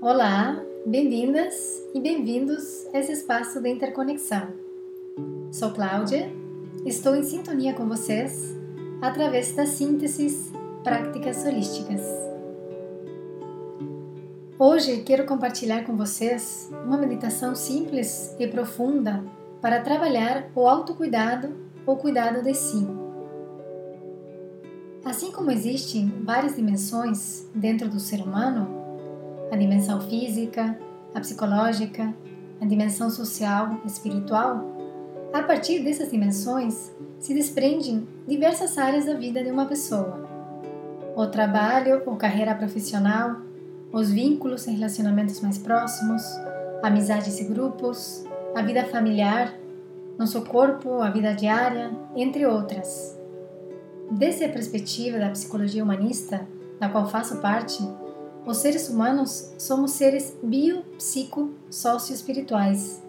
Olá, bem-vindas e bem-vindos a esse espaço de interconexão. Sou Cláudia, estou em sintonia com vocês através das sínteses práticas holísticas. Hoje quero compartilhar com vocês uma meditação simples e profunda para trabalhar o autocuidado ou cuidado de si. Assim como existem várias dimensões dentro do ser humano, a dimensão física, a psicológica, a dimensão social, espiritual, a partir dessas dimensões se desprendem diversas áreas da vida de uma pessoa. O trabalho ou carreira profissional, os vínculos e relacionamentos mais próximos, amizades e grupos, a vida familiar, nosso corpo, a vida diária, entre outras. Desde a perspectiva da psicologia humanista, da qual faço parte, os seres humanos somos seres bio-psico-socioespirituais.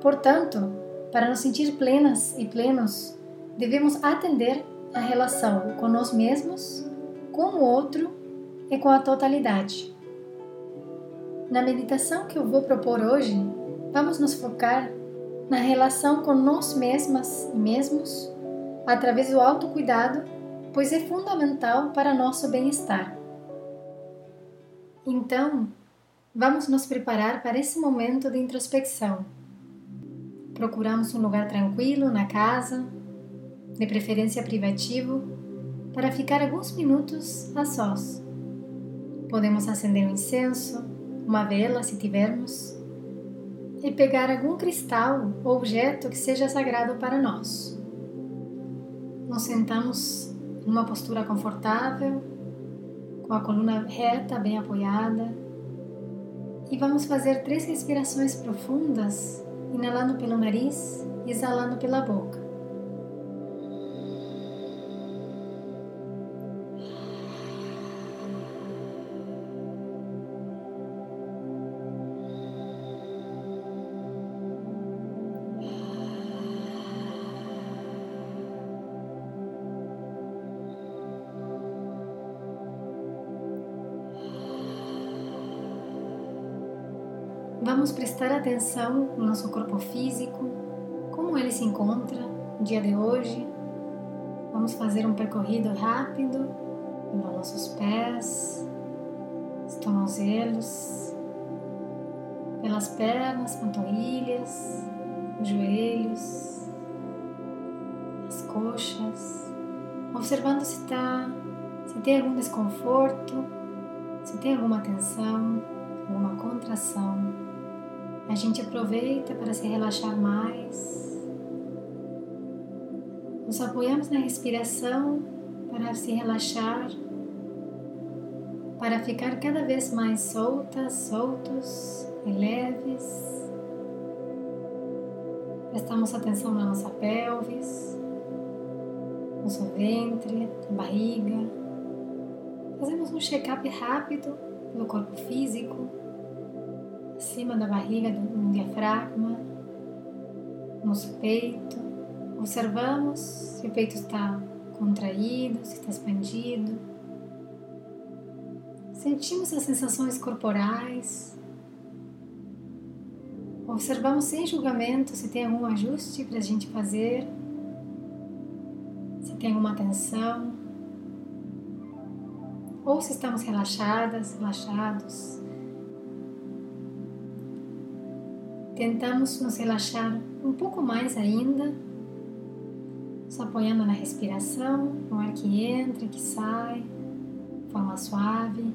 Portanto, para nos sentir plenas e plenos, devemos atender à relação com nós mesmos, com o outro e com a totalidade. Na meditação que eu vou propor hoje, vamos nos focar na relação com nós mesmas e mesmos através do autocuidado, pois é fundamental para nosso bem-estar. Então, vamos nos preparar para esse momento de introspecção. Procuramos um lugar tranquilo na casa, de preferência privativo, para ficar alguns minutos a sós. Podemos acender um incenso, uma vela se tivermos, e pegar algum cristal ou objeto que seja sagrado para nós. Nos sentamos em uma postura confortável com a coluna reta, bem apoiada. E vamos fazer três respirações profundas, inalando pelo nariz e exalando pela boca. Vamos prestar atenção no nosso corpo físico, como ele se encontra no dia de hoje. Vamos fazer um percorrido rápido pelos nossos pés, os tornozelos, pelas pernas, panturrilhas, os joelhos, as coxas, observando se tá, se tem algum desconforto, se tem alguma tensão, alguma contração a gente aproveita para se relaxar mais. Nos apoiamos na respiração para se relaxar, para ficar cada vez mais soltas, soltos e leves. Prestamos atenção na nossa pelvis, nosso ventre, barriga. Fazemos um check-up rápido no corpo físico acima da barriga, do diafragma, nosso peito. Observamos se o peito está contraído, se está expandido. Sentimos as sensações corporais. Observamos sem julgamento se tem algum ajuste para a gente fazer, se tem alguma tensão, ou se estamos relaxadas, relaxados. Tentamos nos relaxar um pouco mais ainda, só apoiando na respiração, no ar que entra que sai, de forma suave.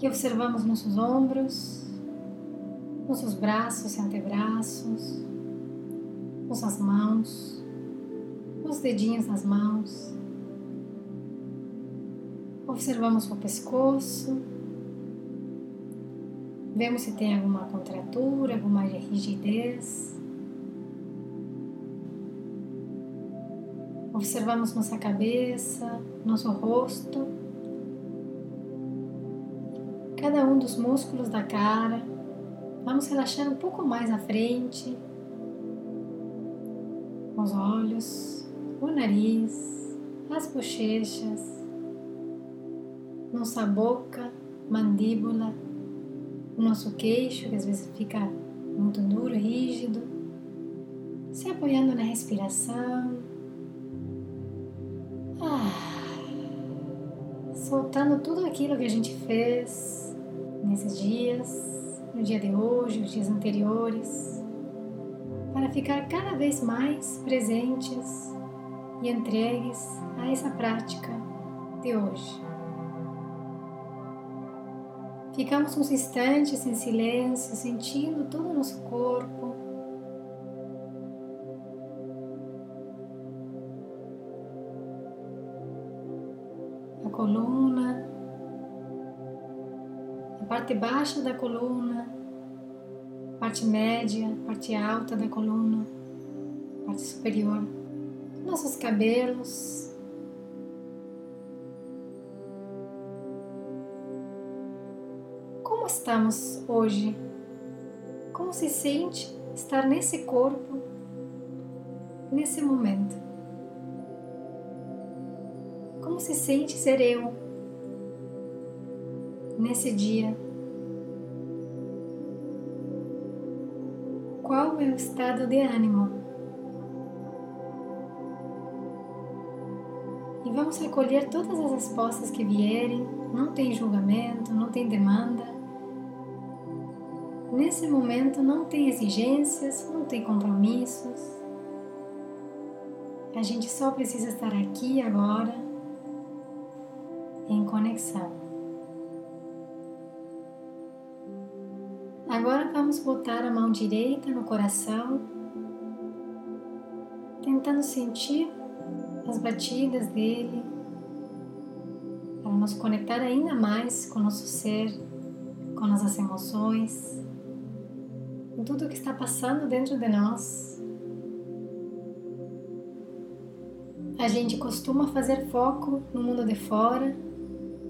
E observamos nossos ombros, nossos braços e antebraços, nossas mãos, os dedinhos das mãos. Observamos o pescoço, Vemos se tem alguma contratura, alguma rigidez. Observamos nossa cabeça, nosso rosto, cada um dos músculos da cara. Vamos relaxar um pouco mais à frente, os olhos, o nariz, as bochechas, nossa boca, mandíbula, o nosso queixo, que às vezes fica muito duro, rígido, se apoiando na respiração. Ah, soltando tudo aquilo que a gente fez nesses dias, no dia de hoje, os dias anteriores, para ficar cada vez mais presentes e entregues a essa prática de hoje. Ficamos uns instantes em silêncio, sentindo todo o nosso corpo. A coluna, a parte baixa da coluna, a parte média, a parte alta da coluna, a parte superior, nossos cabelos, estamos hoje? Como se sente estar nesse corpo, nesse momento? Como se sente ser eu nesse dia? Qual é o estado de ânimo? E vamos recolher todas as respostas que vierem, não tem julgamento, não tem demanda. Nesse momento não tem exigências, não tem compromissos. A gente só precisa estar aqui agora em conexão. Agora vamos botar a mão direita no coração, tentando sentir as batidas dele, para nos conectar ainda mais com o nosso ser, com nossas emoções tudo o que está passando dentro de nós. A gente costuma fazer foco no mundo de fora,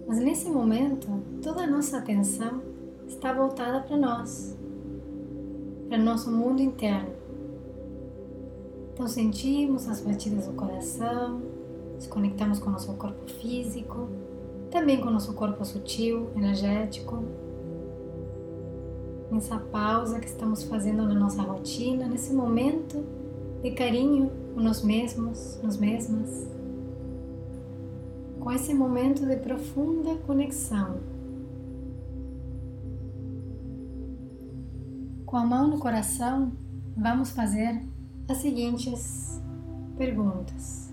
mas nesse momento toda a nossa atenção está voltada para nós, para nosso mundo interno. Então sentimos as batidas do coração, nos conectamos com o nosso corpo físico, também com o nosso corpo sutil, energético nessa pausa que estamos fazendo na nossa rotina, nesse momento de carinho com nós mesmos, nós mesmas, com esse momento de profunda conexão. Com a mão no coração, vamos fazer as seguintes perguntas: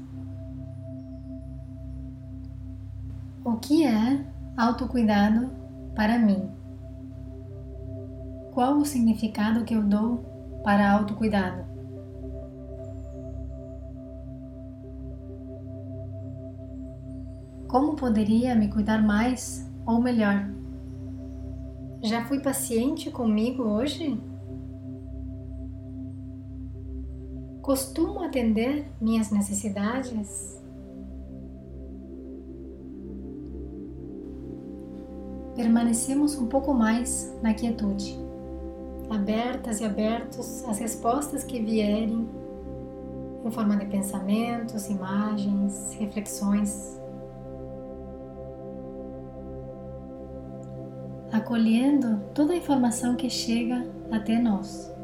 O que é autocuidado para mim? Qual o significado que eu dou para autocuidado? Como poderia me cuidar mais ou melhor? Já fui paciente comigo hoje? Costumo atender minhas necessidades? Permanecemos um pouco mais na quietude abertas e abertos às respostas que vierem em forma de pensamentos, imagens, reflexões. Acolhendo toda a informação que chega até nós.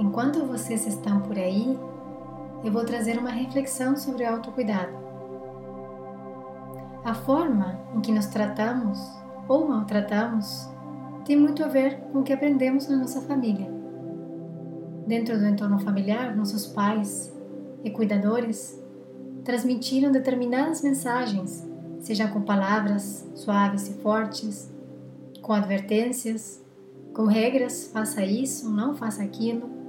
Enquanto vocês estão por aí, eu vou trazer uma reflexão sobre o autocuidado. A forma em que nos tratamos ou maltratamos tem muito a ver com o que aprendemos na nossa família. Dentro do entorno familiar, nossos pais e cuidadores transmitiram determinadas mensagens, seja com palavras suaves e fortes, com advertências, com regras, faça isso, não faça aquilo,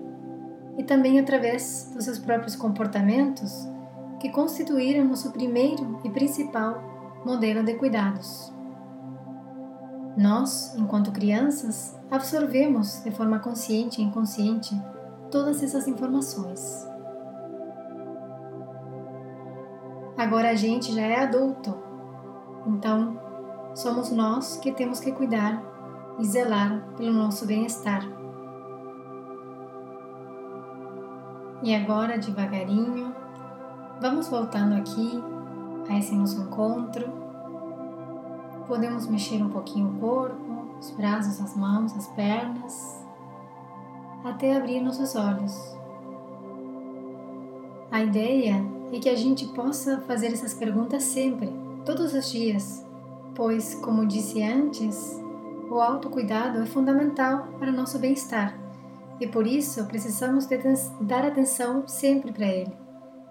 e também através dos seus próprios comportamentos que constituíram nosso primeiro e principal modelo de cuidados. Nós, enquanto crianças, absorvemos de forma consciente e inconsciente todas essas informações. Agora a gente já é adulto, então somos nós que temos que cuidar e zelar pelo nosso bem-estar. E agora, devagarinho, vamos voltando aqui a esse nosso encontro. Podemos mexer um pouquinho o corpo, os braços, as mãos, as pernas, até abrir nossos olhos. A ideia é que a gente possa fazer essas perguntas sempre, todos os dias, pois, como disse antes, o autocuidado é fundamental para o nosso bem-estar e por isso precisamos dar atenção sempre para ele,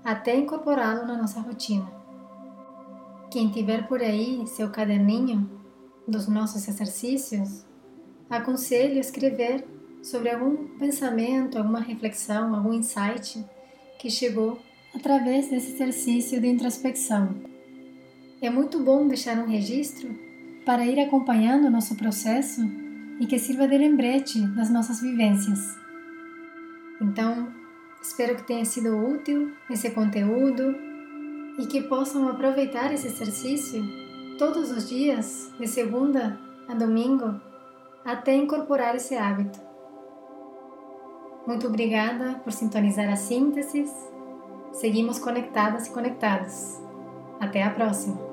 até incorporá-lo na nossa rotina. Quem tiver por aí seu caderninho dos nossos exercícios, aconselho escrever sobre algum pensamento, alguma reflexão, algum insight que chegou através desse exercício de introspecção. É muito bom deixar um registro para ir acompanhando o nosso processo e que sirva de lembrete das nossas vivências. Então, espero que tenha sido útil esse conteúdo e que possam aproveitar esse exercício todos os dias, de segunda a domingo, até incorporar esse hábito. Muito obrigada por sintonizar a síntese. Seguimos conectadas e conectados. Até a próxima!